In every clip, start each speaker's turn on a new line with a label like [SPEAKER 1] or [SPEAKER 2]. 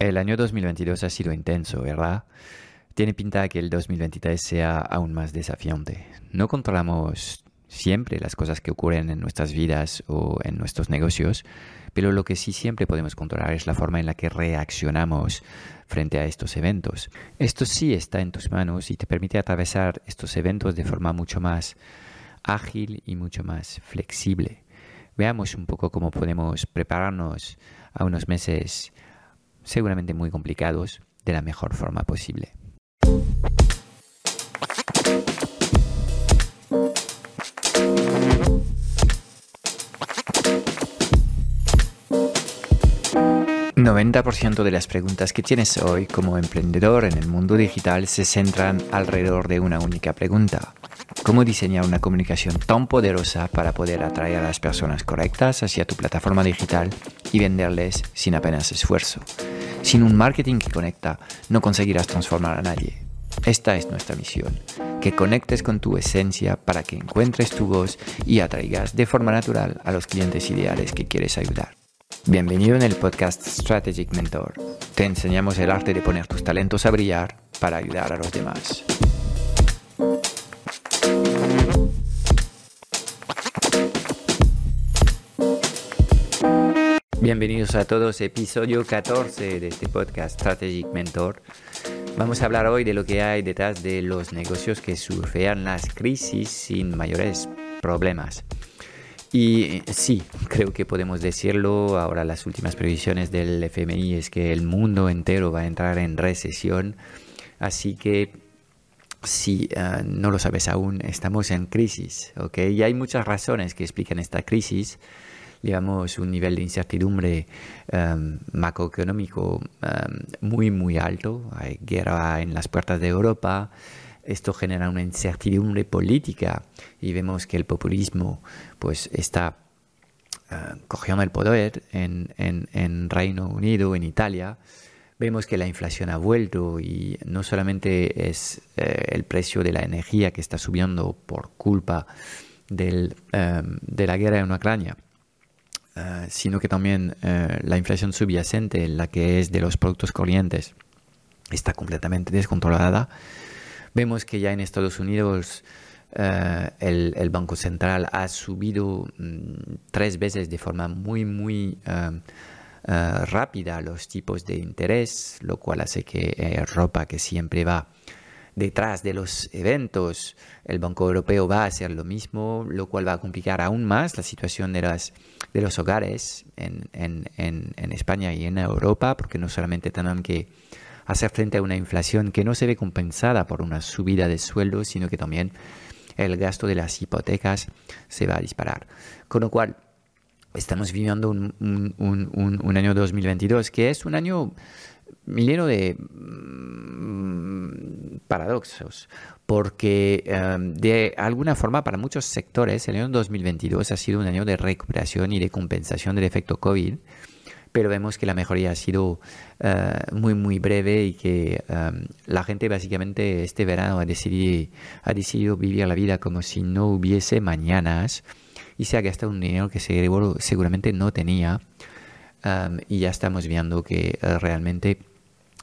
[SPEAKER 1] El año 2022 ha sido intenso, ¿verdad? Tiene pinta que el 2023 sea aún más desafiante. No controlamos siempre las cosas que ocurren en nuestras vidas o en nuestros negocios, pero lo que sí siempre podemos controlar es la forma en la que reaccionamos frente a estos eventos. Esto sí está en tus manos y te permite atravesar estos eventos de forma mucho más ágil y mucho más flexible. Veamos un poco cómo podemos prepararnos a unos meses seguramente muy complicados, de la mejor forma posible. ...90% de las preguntas que tienes hoy como emprendedor en el mundo digital se centran alrededor de una única pregunta. ¿Cómo diseñar una comunicación tan poderosa para poder atraer a las personas correctas hacia tu plataforma digital y venderles sin apenas esfuerzo? Sin un marketing que conecta, no conseguirás transformar a nadie. Esta es nuestra misión, que conectes con tu esencia para que encuentres tu voz y atraigas de forma natural a los clientes ideales que quieres ayudar. Bienvenido en el podcast Strategic Mentor. Te enseñamos el arte de poner tus talentos a brillar para ayudar a los demás. Bienvenidos a todos, episodio 14 de este podcast Strategic Mentor. Vamos a hablar hoy de lo que hay detrás de los negocios que surfean las crisis sin mayores problemas. Y sí, creo que podemos decirlo, ahora las últimas previsiones del FMI es que el mundo entero va a entrar en recesión, así que si eh, no lo sabes aún, estamos en crisis, ¿ok? Y hay muchas razones que explican esta crisis digamos, un nivel de incertidumbre um, macroeconómico um, muy, muy alto. Hay guerra en las puertas de Europa. Esto genera una incertidumbre política y vemos que el populismo pues, está uh, cogiendo el poder en, en, en Reino Unido, en Italia vemos que la inflación ha vuelto y no solamente es eh, el precio de la energía que está subiendo por culpa del, um, de la guerra en Ucrania, eh, sino que también eh, la inflación subyacente, la que es de los productos corrientes, está completamente descontrolada. Vemos que ya en Estados Unidos eh, el, Banco Central ha subido mm, tres veces de forma muy, muy rápida los tipos de interés, lo cual hace que Europa, que siempre va detrás de los eventos, el Banco Europeo va a hacer lo mismo, lo cual va a complicar aún más la situación de, las, de los hogares en, en, en, España y en Europa, porque no solamente tienen que hacer frente a una inflación que no se ve compensada por una subida de sueldos, sino que también el gasto de las hipotecas se va a disparar. Con lo cual, estamos viviendo un, un, un, un año 2022 que es un año lleno de mm, paradoxos, porque em, de alguna forma para muchos sectores el año 2022 ha sido un año de recuperación y de compensación del efecto COVID, pero vemos que la mejoría ha sido eh, muy muy breve y que em, la gente básicamente este verano ha decidido, ha decidido vivir la vida como si no hubiese mañanas y se ha gastado un dinero que seguramente no tenía. Y ya estamos viendo que eh, realmente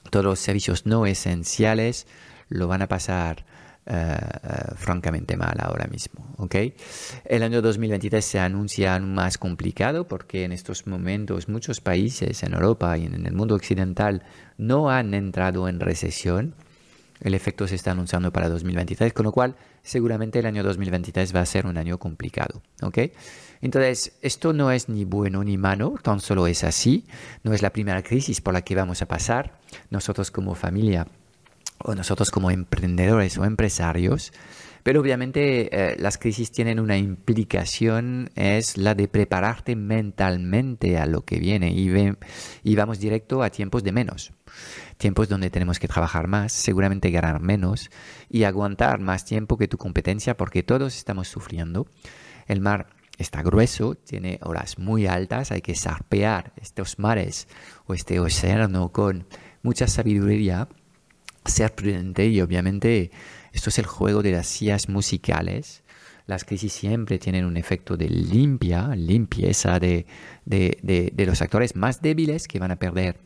[SPEAKER 1] todos los servicios no esenciales lo van a pasar eh, eh, francamente mal ahora mismo. ¿okay? El año 2023 se anuncia aún más complicado porque en estos momentos muchos países en Europa y en el mundo occidental no han entrado en recesión. El efecto se está anunciando para 2023, con lo cual seguramente el año 2023 va a ser un año complicado. ¿okay? Entonces, esto no es ni bueno ni malo, tan solo es así. No es la primera crisis por la que vamos a pasar. Nosotros como familia o nosotros como emprendedores o empresarios. Pero obviamente eh, las crisis tienen una implicación, es la de prepararte mentalmente a lo que viene y, y vamos directo a tiempos de menos. Tiempos donde tenemos que trabajar más, seguramente ganar menos y aguantar más tiempo que tu competencia porque todos estamos sufriendo. El mar está grueso, tiene olas muy altas, hay que sarpear estos mares o este océano con mucha sabiduría, ser prudente y obviamente esto es el juego de las sillas musicales. Las crisis siempre tienen un efecto de limpia, limpieza de, de, de, los actores más débiles que van a perder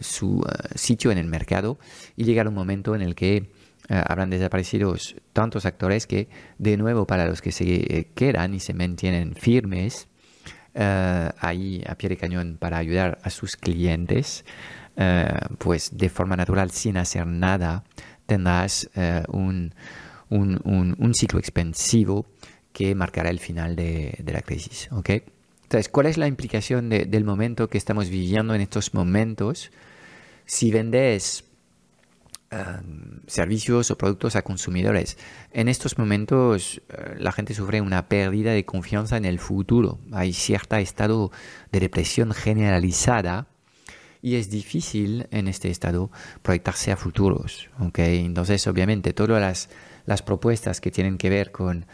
[SPEAKER 1] su sitio en el mercado y llegar un momento en el que habrán desaparecido tantos actores que, de nuevo, para los que se quedan y se mantienen firmes, ahí a pie de cañón para ayudar a sus clientes, pues de forma natural, sin hacer nada, tendrás un, un, ciclo expansivo que marcará el final de, la crisis. Entonces, ¿cuál es la implicación del momento que estamos viviendo en estos momentos? Si vendes em, servicios o productos a consumidores, en estos momentos eh, la gente sufre una pérdida de confianza en el futuro. Hay cierto estado de depresión generalizada y es difícil en este estado proyectarse a futuros. ¿okay? Entonces, obviamente, todas las propuestas que tienen que ver con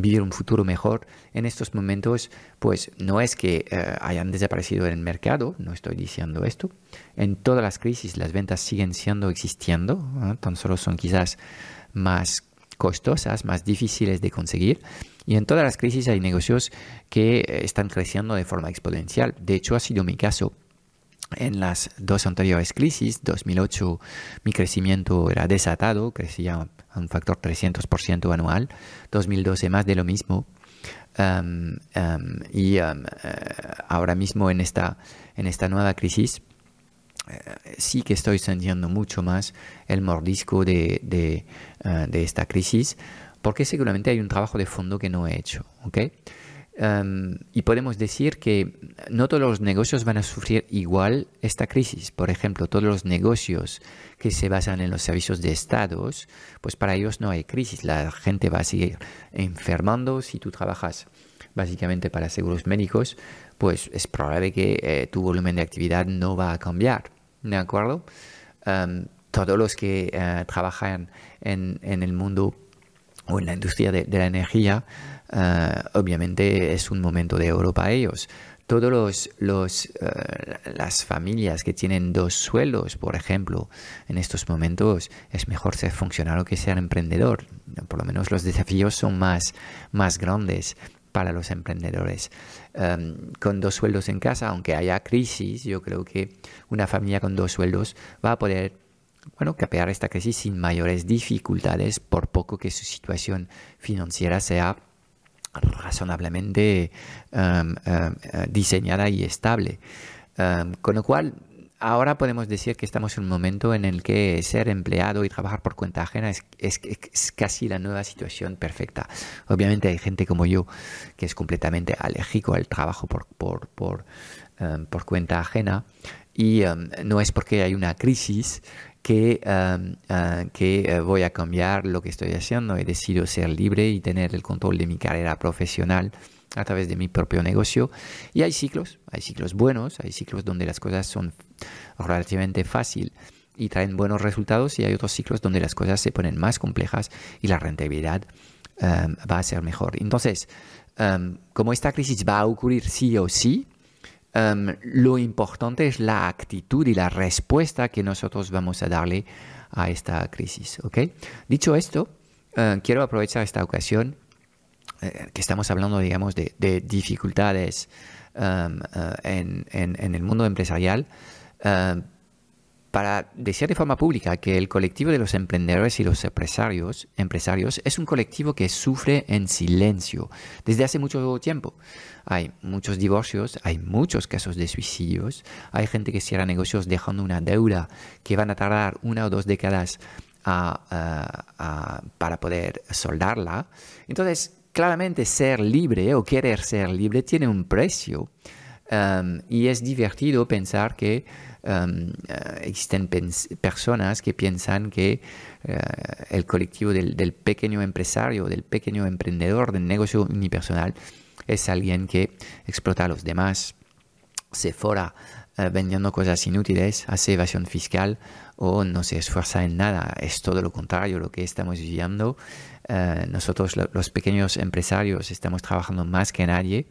[SPEAKER 1] vivir un futuro mejor en estos momentos, pues no es que eh, hayan desaparecido en el mercado, no estoy diciendo esto. En todas las crisis las ventas siguen siendo existiendo, tan solo son quizás más costosas, más difíciles de conseguir. Y en todas las crisis hay negocios que eh, están creciendo de forma exponencial. De hecho, ha sido mi caso en las dos anteriores crisis, 2008 mi crecimiento era desatado, crecía a un factor 300% anual, 2012 más de lo mismo, um, um, y um, eh, ahora mismo en esta, en esta nueva crisis eh, sí que estoy sintiendo mucho más el mordisco de, de, eh, de, esta crisis, porque seguramente hay un trabajo de fondo que no he hecho. ¿okay? Em, y podemos decir que no todos los negocios van a sufrir igual esta crisis. Por ejemplo, todos los negocios que se basan en los servicios de estados, pues para ellos no hay crisis. La gente va a seguir enfermando. Si tú trabajas básicamente para seguros médicos, pues es probable que eh, tu volumen de actividad no va a cambiar. ¿De acuerdo? Em, todos los que eh, trabajan en, en, el mundo o en la industria de la energía, eh, obviamente es un momento de oro para ellos. Todos los, eh, las familias que tienen dos sueldos, por ejemplo, en estos momentos es mejor ser funcionario que ser emprendedor. Por lo menos los desafíos son más, más grandes para los emprendedores. Em, con dos sueldos en casa, aunque haya crisis, yo creo que una familia con dos sueldos va a poder bueno, capear esta crisis sin mayores dificultades, por poco que su situación financiera sea razonablemente em, em, eh, diseñada y estable. Em, con lo cual, ahora podemos decir que estamos en un momento en el que ser empleado y trabajar por cuenta ajena es, es, casi la nueva situación perfecta. Obviamente hay gente como yo que es completamente alérgico al trabajo por, por, por, por cuenta ajena y no es porque hay una crisis que, ah, que eh, voy a cambiar lo que estoy haciendo. He decidido ser libre y tener el control de mi carrera profesional a través de mi propio negocio. Y hay ciclos, hay ciclos buenos, hay ciclos donde las cosas son relativamente fáciles y traen buenos resultados y hay otros ciclos donde las cosas se ponen más complejas y la rentabilidad va a ser mejor. Entonces, como esta crisis va a ocurrir sí o sí, Em, lo importante es la actitud y la respuesta que nosotros vamos a darle a esta crisis. ¿okay? Dicho esto, eh, quiero aprovechar esta ocasión eh, que estamos hablando, digamos, de, dificultades em, eh, en, el mundo empresarial em, para decir de forma pública que el colectivo de los emprendedores y los empresarios, es un colectivo que sufre en silencio desde hace mucho tiempo. Hay muchos divorcios, hay muchos casos de suicidios, hay gente que cierra negocios dejando una deuda que van a tardar una o dos décadas para poder soldarla. Entonces, claramente ser libre o querer ser libre tiene un precio. Um, y es divertido pensar que um, existen personas que piensan que uh, el colectivo del, pequeño empresario, del pequeño emprendedor, del negocio unipersonal, es alguien que explota a los demás, se fora uh, vendiendo cosas inútiles, hace evasión fiscal o no se esfuerza en nada. Es todo lo contrario lo que estamos viviendo. nosotros los pequeños empresarios estamos trabajando más que nadie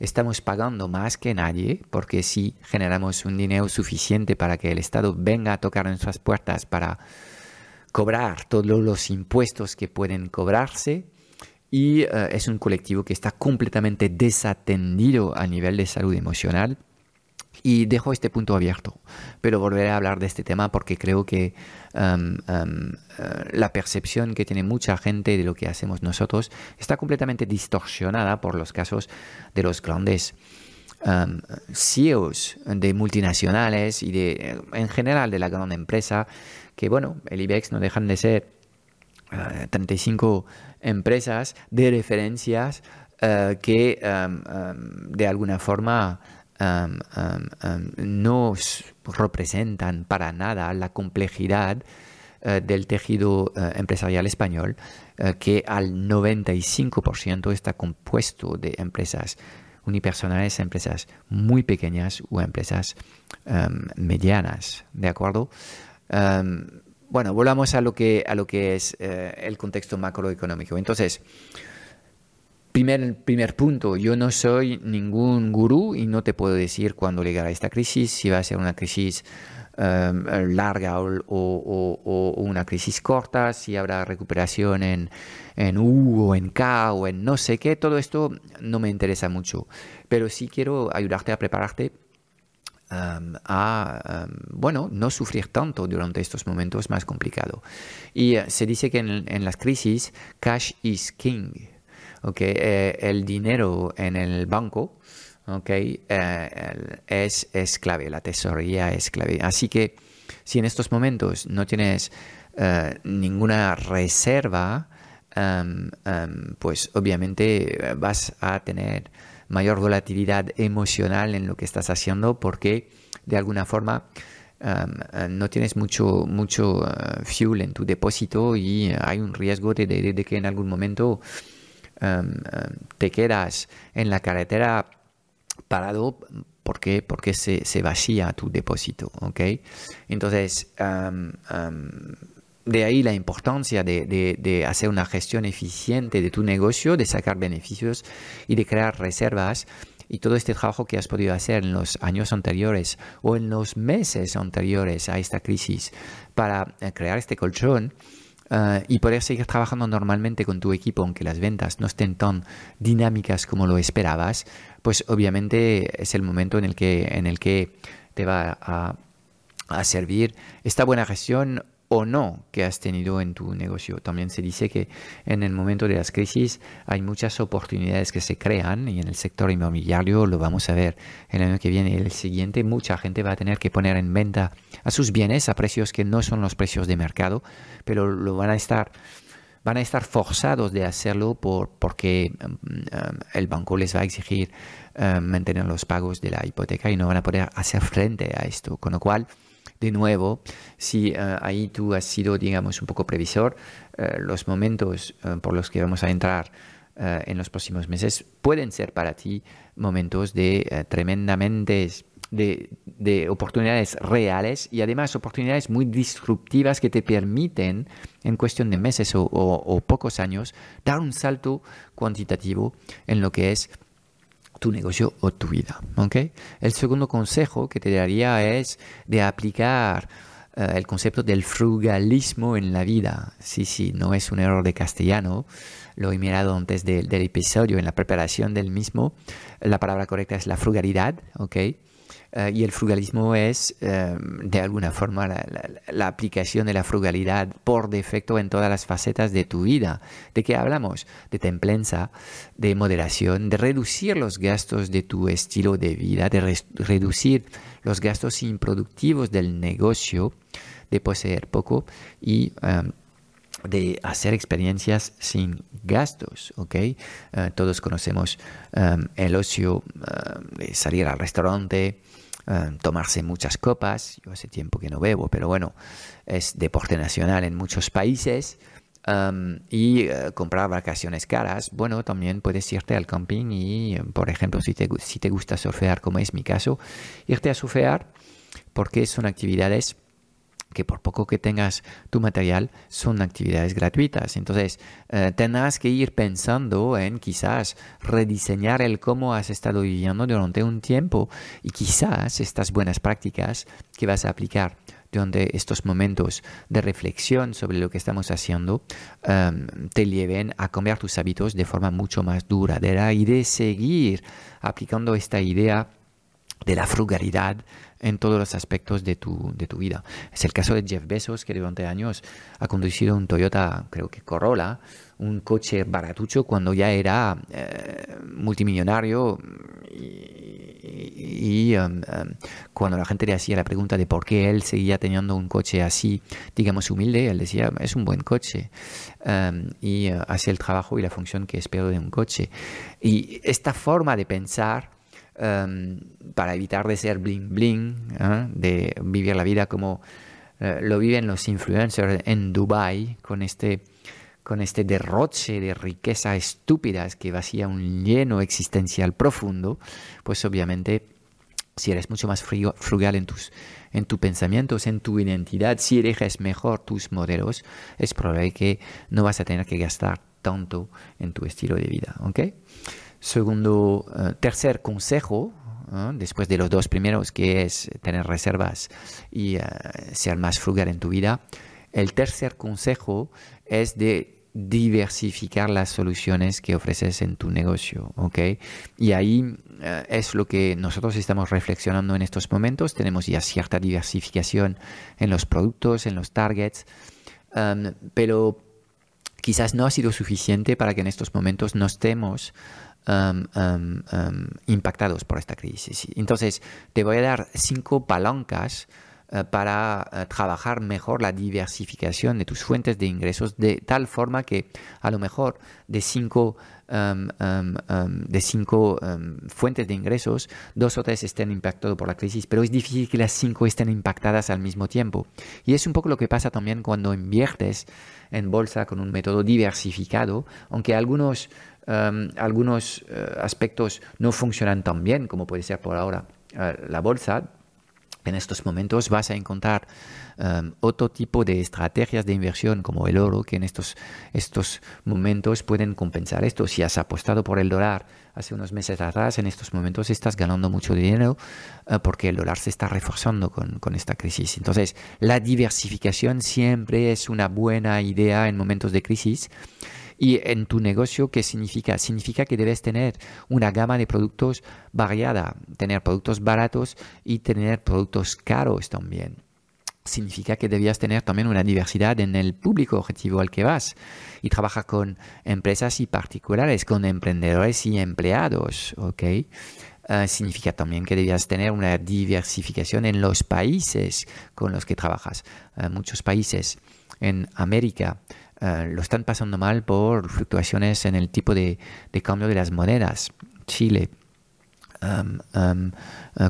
[SPEAKER 1] estamos pagando más que nadie, porque si generamos un dinero suficiente para que el Estado venga a tocar nuestras puertas para cobrar todos los impuestos que pueden cobrarse, y eh, es un colectivo que está completamente desatendido a nivel de salud emocional Y dejo este punto abierto, pero volveré a hablar de este tema porque creo que um, um, uh, la percepción que tiene mucha gente de lo que hacemos nosotros está completamente distorsionada por los casos de los grandes um, CEOs de multinacionales y de, en general de la gran empresa, que bueno, el IBEX no dejan de ser 35 uh, empresas de referencias uh, que de alguna forma no representan para nada la complejidad eh, del tejido eh, empresarial español, eh, que al 95% está compuesto de empresas unipersonales, empresas muy pequeñas o empresas medianas, ¿de acuerdo? bueno, volvamos a lo que, a lo que es el contexto macroeconómico. Entonces, Primer, primer punto, yo no soy ningún gurú y no te puedo decir cuándo llegará esta crisis, si va a ser una crisis em, larga o, una crisis corta, si habrá recuperación en, en U o en K o en no sé qué, todo esto no me interesa mucho, pero sí quiero ayudarte a prepararte em, a, em, bueno, no sufrir tanto durante estos momentos más complicados. Y eh, se dice que en, en las crisis, cash is king. Okay, eh, el dinero en el banco okay, eh, es, es, clave, la tesorería es clave. Así que si en estos momentos no tienes eh, ninguna reserva, em, em, pues obviamente vas a tener mayor volatilidad emocional en lo que estás haciendo porque de alguna forma em, no tienes mucho, mucho fuel en tu depósito y hay un riesgo de que en algún momento Em, em, te quedas en la carretera parado porque, porque se, se vacía tu depósito, ¿ok? Entonces, em, de ahí la importancia de, de, hacer una gestión eficiente de tu negocio, de sacar beneficios y de crear reservas. Y todo este trabajo que has podido hacer en los años anteriores o en los meses anteriores a esta crisis para eh, crear este colchón, eh, y poder seguir trabajando normalmente con tu equipo, aunque las ventas no estén tan dinámicas como lo esperabas, pues obviamente es el momento en el que, en el que te va a, a servir esta buena gestión o no que has tenido en tu negocio. También se dice que en el momento de las crisis hay muchas oportunidades que se crean y en el sector inmobiliario lo vamos a ver el año que viene y el siguiente. Mucha gente va a tener que poner en venta a sus bienes a precios que no son los precios de mercado, pero lo van a estar van a estar forzados de hacerlo por, porque mm, el banco les va a exigir mm, mantener los pagos de la hipoteca y no van a poder hacer frente a esto. Con lo cual, de nuevo, si eh, ahí tú has sido, digamos, un poco previsor, eh, los momentos eh, por los que vamos a entrar en los próximos meses pueden ser para ti momentos de tremendamente de, de, oportunidades reales y además oportunidades muy disruptivas que te permiten en cuestión de meses o, o pocos años dar un salto cuantitativo en lo que es tu negocio o tu vida. El segundo consejo que te daría es de aplicar eh, el concepto del frugalismo en la vida. Sí, sí, no es un error de castellano. Lo he mirado antes del episodio en la preparación del mismo. La palabra correcta es la frugalidad. Eh, y el frugalismo es, eh, de alguna forma, la, aplicación de la frugalidad por defecto en todas las facetas de tu vida. ¿De qué hablamos? De templanza, de moderación, de reducir los gastos de tu estilo de vida, de reducir los gastos improductivos del negocio, de poseer poco y um, de hacer experiencias sin gastos, ¿ok? Uh, todos conocemos um, el ocio de salir al restaurante, eh, tomarse muchas copas. Yo hace tiempo que no bebo, pero bueno, es deporte nacional en muchos países. Um, y eh, comprar vacaciones caras, bueno, también puedes irte al camping y, por ejemplo, si te, si te gusta surfear, como es mi caso, irte a surfear porque son actividades que por poco que tengas tu material son actividades gratuitas. Entonces, eh, tendrás que ir pensando en quizás rediseñar el cómo has estado viviendo durante un tiempo y quizás estas buenas prácticas que vas a aplicar durante estos momentos de reflexión sobre lo que estamos haciendo em, te lleven a cambiar tus hábitos de forma mucho más duradera y de seguir aplicando esta idea de la frugalidad en todos los aspectos de tu, de tu vida. Es el caso de Jeff Bezos, que durante años ha conducido un Toyota, creo que Corolla, un coche baratucho cuando ya era eh, multimillonario y, um, um, cuando la gente le hacía la pregunta de por qué él seguía teniendo un coche así, digamos, humilde, él decía, es un buen coche um, y uh, hace el trabajo y la función que espero de un coche. Y esta forma de pensar para evitar de ser bling bling, ¿eh? de vivir la vida como eh, lo viven los influencers en Dubai con este con este derroche de riqueza estúpidas que vacía un lleno existencial profundo, pues obviamente si eres mucho más frugal en tus en tus pensamientos, en tu identidad, si eliges mejor tus modelos, es probable que no vas a tener que gastar tanto en tu estilo de vida, ¿ok? Segundo, eh, tercer consejo, después de los dos primeros, que es tener reservas y eh, ser más frugal en tu vida. El tercer consejo es de diversificar las soluciones que ofreces en tu negocio, ¿ok? Y ahí eh, es lo que nosotros estamos reflexionando en estos momentos. Tenemos ya cierta diversificación en los productos, en los targets, um, pero quizás no ha sido suficiente para que en estos momentos no estemos Impactados por esta crisis. Entonces, te voy a dar cinco palancas uh, para uh, trabajar mejor la diversificación de tus fuentes de ingresos de tal forma que a lo mejor de cinco, de cinco fuentes de ingresos, dos o tres estén impactados por la crisis, pero es difícil que las cinco estén impactadas al mismo tiempo. Y es un poco lo que pasa también cuando inviertes en bolsa con un método diversificado, aunque algunos Em, algunos eh, aspectos no funcionan tan bien como puede ser por ahora eh, la bolsa, en estos momentos vas a encontrar em, otro tipo de estrategias de inversión como el oro que en estos, estos momentos pueden compensar esto. Si has apostado por el dólar hace unos meses atrás, en estos momentos estás ganando mucho dinero eh, porque el dólar se está reforzando con, con, esta crisis. Entonces, la diversificación siempre es una buena idea en momentos de crisis y en tu negocio, ¿qué significa? Significa que debes tener una gama de productos variada, tener productos baratos y tener productos caros también significa que debías tener también una diversidad en el público objetivo al que vas y trabajar con empresas y particulares, con emprendedores y empleados, ¿ok? Ah, significa también que debías tener una diversificación en los países con los que trabajas. Ah, muchos países en América eh, lo están pasando mal por fluctuaciones en el tipo de, cambio de las monedas. Chile, um, um,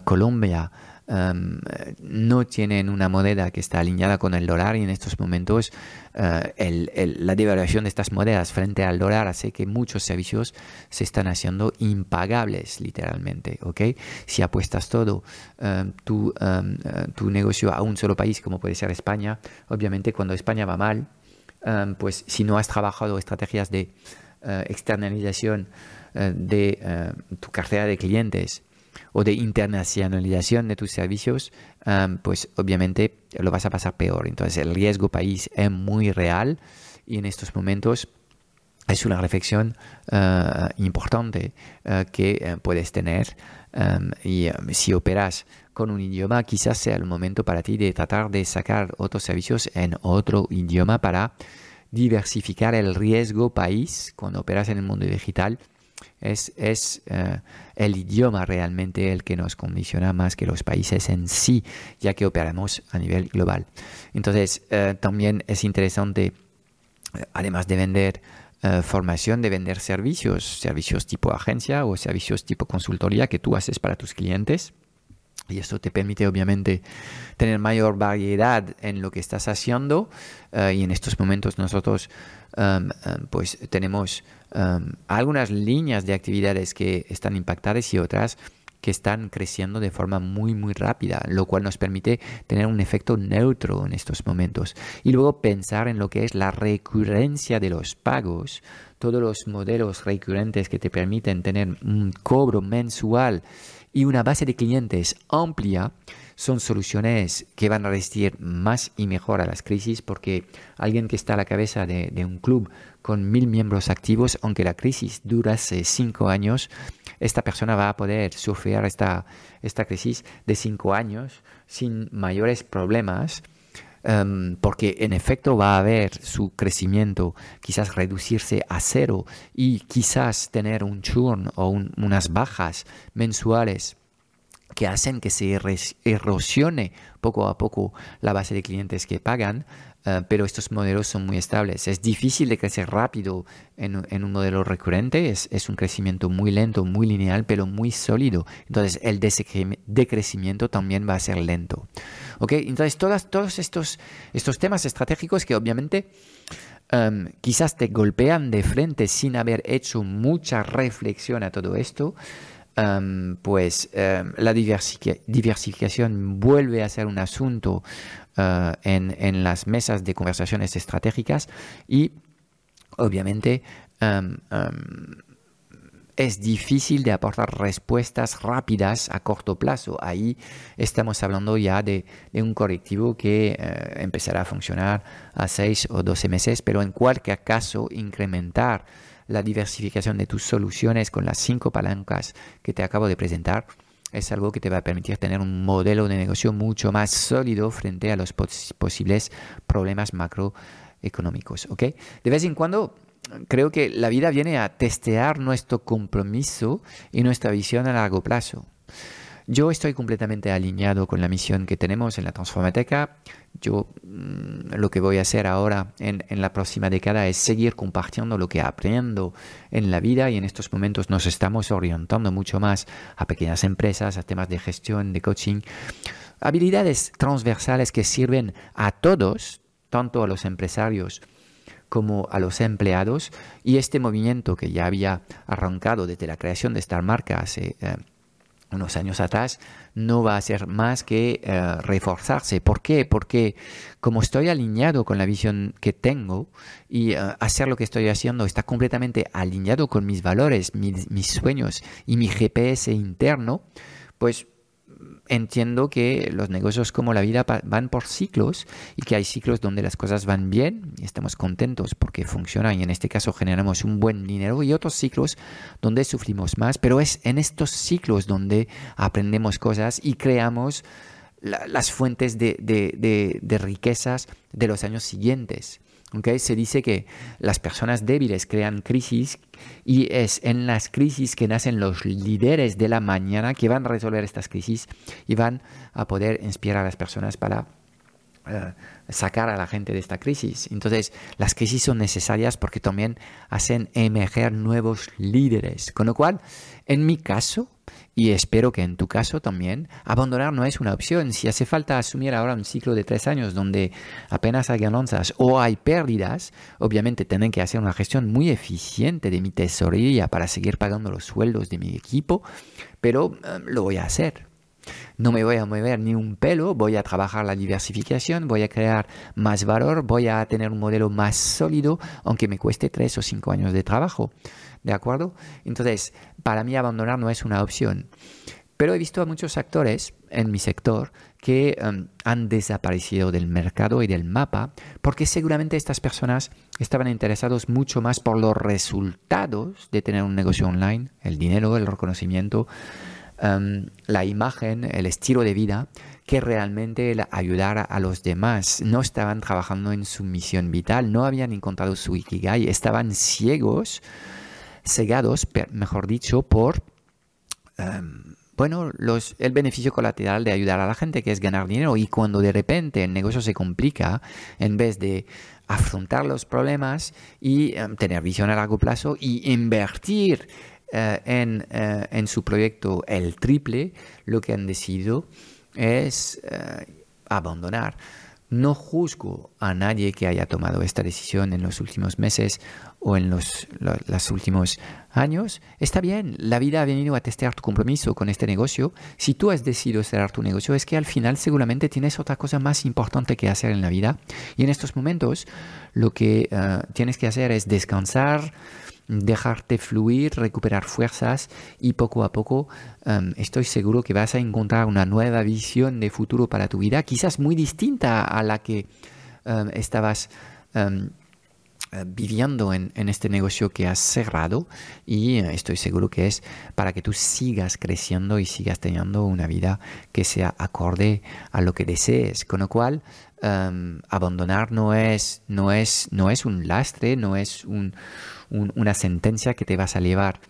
[SPEAKER 1] Colombia, um, no tienen una moneda que está alineada con el dólar y en estos momentos uh, la devaluación de estas monedas frente al dólar hace que muchos servicios se están haciendo impagables literalmente. Si apuestas todo tu, uh, tu negocio a un solo país como puede ser España, obviamente cuando España va mal, Em, pues si no has trabajado estrategias de eh, externalización eh, de eh, tu cartera de clientes o de internacionalización de tus servicios, em, pues obviamente lo vas a pasar peor. Entonces el riesgo país es muy real y en estos momentos es una reflexión importante que puedes tener em, y si operas con un idioma, quizás sea el momento para ti de tratar de sacar otros servicios en otro idioma para diversificar el riesgo país cuando operas en el mundo digital. Es, es eh, el idioma realmente el que nos condiciona más que los países en sí, ya que operamos a nivel global. Entonces, eh, también es interesante, eh, además de vender formación, de vender servicios, servicios tipo agencia o servicios tipo consultoría que tú haces para tus clientes y esto te permite obviamente tener mayor variedad en lo que estás haciendo. Eh, y en estos momentos nosotros em, em, pues tenemos em, algunas líneas de actividades que están impactadas y otras que están creciendo de forma muy muy rápida, lo cual nos permite tener un efecto neutro en estos momentos. Y luego pensar en lo que es la recurrencia de los pagos, todos los modelos recurrentes que te permiten tener un cobro mensual y una base de clientes amplia son soluciones que van a resistir más y mejor a las crisis porque alguien que está a la cabeza de, un club con mil miembros activos, aunque la crisis durase cinco años, esta persona va a poder surfear esta, esta crisis de cinco años sin mayores problemas. Em, porque en efecto va a haber su crecimiento quizás reducirse a cero y quizás tener un churn o unas bajas mensuales que hacen que se erosione poco a poco la base de clientes que pagan, eh, pero estos modelos son muy estables. Es difícil de crecer rápido en, un modelo recurrente, es, un crecimiento muy lento, muy lineal, pero muy sólido. Entonces el decrecimiento también va a ser lento. ¿Okay? Entonces todos estos, estos temas estratégicos que obviamente em, quizás te golpean de frente sin haber hecho mucha reflexión a todo esto, pues la diversificación vuelve a ser un asunto uh, en, las mesas de conversaciones estratégicas y obviamente es difícil de aportar respuestas rápidas a corto plazo. Ahí estamos hablando ya de, un correctivo que uh, empezará a funcionar a 6 o 12 meses, pero en cualquier caso incrementar la diversificación de tus soluciones con las cinco palancas que te acabo de presentar es algo que te va a permitir tener un modelo de negocio mucho más sólido frente a los posibles problemas macroeconómicos. ¿okay? De vez en cuando creo que la vida viene a testear nuestro compromiso y nuestra visión a largo plazo. Yo estoy completamente alineado con la misión que tenemos en la Transformateca. Yo mm, lo que voy a hacer ahora en, la próxima década es seguir compartiendo lo que aprendo en la vida y en estos momentos nos estamos orientando mucho más a pequeñas empresas, a temas de gestión, de coaching, habilidades transversales que sirven a todos, tanto a los empresarios como a los empleados y este movimiento que ya había arrancado desde la creación de esta marca hace eh, unos años atrás, no va a ser más que eh, reforzarse. ¿Por qué? Porque como estoy alineado con la visión que tengo y eh, hacer lo que estoy haciendo está completamente alineado con mis valores, mis sueños y mi GPS interno, pues entiendo que los negocios como la vida van por ciclos y que hay ciclos donde las cosas van bien y estamos contentos porque funciona y en este caso generamos un buen dinero y otros ciclos donde sufrimos más, pero es en estos ciclos donde aprendemos cosas y creamos las fuentes de riquezas de los años siguientes. Se dice que las personas débiles crean crisis y es en las crisis que nacen los líderes de la mañana que van a resolver estas crisis y van a poder inspirar a las personas para eh, sacar a la gente de esta crisis. Entonces, las crisis son necesarias porque también hacen emerger nuevos líderes. Con lo cual, en mi caso, y espero que en tu caso también, abandonar no es una opción. Si hace falta asumir ahora un ciclo de tres años donde apenas hay ganancias o hay pérdidas, obviamente tienen que hacer una gestión muy eficiente de mi tesorería para seguir pagando los sueldos de mi equipo, pero eh, lo voy a hacer. No me voy a mover ni un pelo, voy a trabajar la diversificación, voy a crear más valor, voy a tener un modelo más sólido, aunque me cueste tres o cinco años de trabajo. ¿De acuerdo? Entonces, para mí abandonar no es una opción. Pero he visto a muchos actores en mi sector que em, han desaparecido del mercado y del mapa porque seguramente estas personas estaban interesados mucho más por los resultados de tener un negocio online, el dinero, el reconocimiento, em, la imagen, el estilo de vida, que realmente ayudar a los demás. No estaban trabajando en su misión vital, no habían encontrado su ikigai, estaban ciegos cegados, mejor dicho, por em, bueno, los, el beneficio colateral de ayudar a la gente, que es ganar dinero. Y cuando de repente el negocio se complica, en vez de afrontar los problemas y em, tener visión a largo plazo y invertir eh, en, eh, en, su proyecto el triple, lo que han decidido es eh, abandonar. No juzgo a nadie que haya tomado esta decisión en los últimos meses o en los, últimos años. Está bien, la vida ha venido a testear tu compromiso con este negocio. Si tú has decidido cerrar tu negocio, es que al final seguramente tienes otra cosa más importante que hacer en la vida. Y en estos momentos lo que eh, tienes que hacer es descansar, dejarte fluir, recuperar fuerzas y poco a poco em, estoy seguro que vas a encontrar una nueva visión de futuro para tu vida, quizás muy distinta a la que em, estabas em, eh, viviendo en, este negocio que has cerrado y eh, estoy seguro que es para que tú sigas creciendo y sigas teniendo una vida que sea acorde a lo que desees. Con lo cual, abandonar no es, no, es, no es un lastre, no es una sentencia que te vas a llevar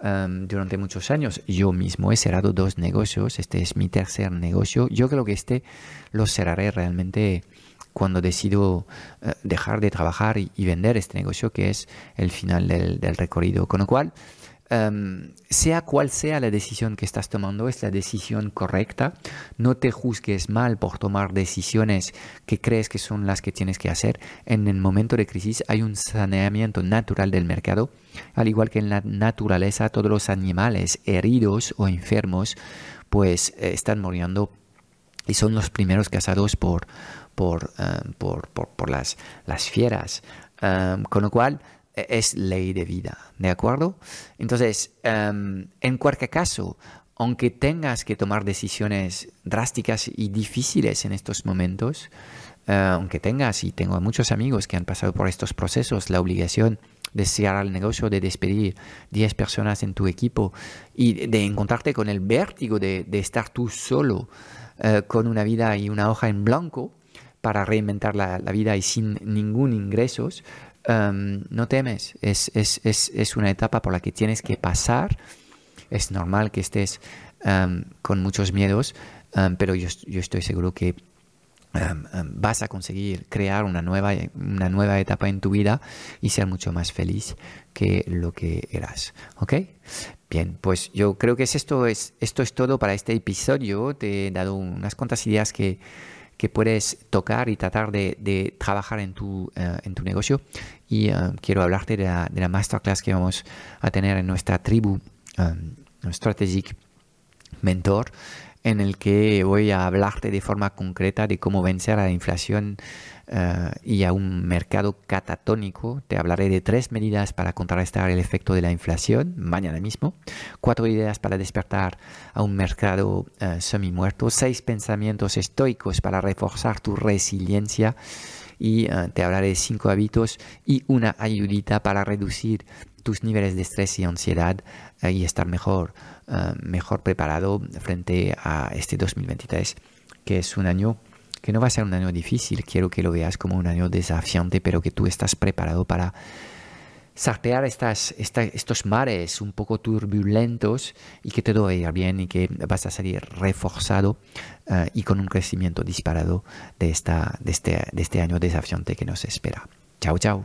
[SPEAKER 1] em, durante muchos años. Yo mismo he cerrado dos negocios, este es mi tercer negocio. Yo creo que este lo cerraré realmente cuando decido eh, dejar de trabajar y, vender este negocio, que es el final del, recorrido. Con lo cual, em, sea cual sea la decisión que estás tomando, es la decisión correcta. No te juzgues mal por tomar decisiones que crees que son las que tienes que hacer. En el momento de crisis hay un saneamiento natural del mercado, al igual que en la naturaleza todos los animales heridos o enfermos pues eh, están muriendo y son los primeros cazados por, eh, por, por, por, las, las fieras. Em, con lo cual, es ley de vida, ¿de acuerdo? Entonces, em, en cualquier caso, aunque tengas que tomar decisiones drásticas y difíciles en estos momentos, eh, aunque tengas, y tengo muchos amigos que han pasado por estos procesos, la obligación de cerrar el negocio, de despedir 10 personas en tu equipo y de encontrarte con el vértigo de, estar tú solo eh, con una vida y una hoja en blanco para reinventar la, vida y sin ningún ingresos, em, no temes, es, es, es, es, una etapa por la que tienes que pasar. Es normal que estés em, con muchos miedos, em, pero yo, yo, estoy seguro que vas a conseguir crear una nueva, una nueva etapa en tu vida y ser mucho más feliz que lo que eras. ¿Ok? Bien, pues yo creo que es esto, es, esto es todo para este episodio. Te he dado unas cuantas ideas que, que puedes tocar y tratar de, trabajar en tu, eh, en tu negocio. Y eh, quiero hablarte de la, de la, masterclass que vamos a tener en nuestra tribu um, Strategic Mentor en el que voy a hablarte de forma concreta de cómo vencer a la inflación eh, y a un mercado catatónico. Te hablaré de tres medidas para contrarrestar el efecto de la inflación mañana mismo, cuatro ideas para despertar a un mercado uh, semi-muerto, seis pensamientos estoicos para reforzar tu resiliencia y eh, te hablaré de cinco hábitos y una ayudita para reducir tus niveles de estrés y ansiedad y estar mejor mejor preparado frente a este 2023, que es un año que no va a ser un año difícil, quiero que lo veas como un año desafiante, pero que tú estás preparado para sartear estos mares un poco turbulentos y que todo va bien y que vas a salir reforzado eh, y con un crecimiento disparado de, esta, de, este, de este año desafiante que nos espera. Chao, chao.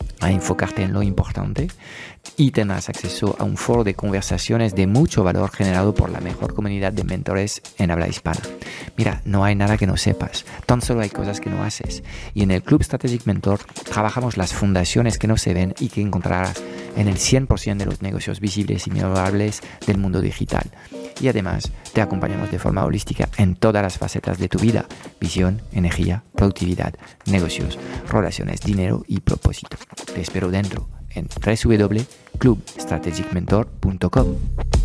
[SPEAKER 1] a enfocarte en lo importante y tendrás acceso a un foro de conversaciones de mucho valor generado por la mejor comunidad de mentores en habla hispana. Mira, no hay nada que no sepas, tan solo hay cosas que no haces. Y en el Club Strategic Mentor trabajamos las fundaciones que no se ven y que encontrarás en el 100% de los negocios visibles y memorables del mundo digital. Y además te acompañamos de forma holística en todas las facetas de tu vida, visión, energía, productividad, negocios, relaciones, dinero y propósito. Te espero dentro en www.clubstrategicmentor.com.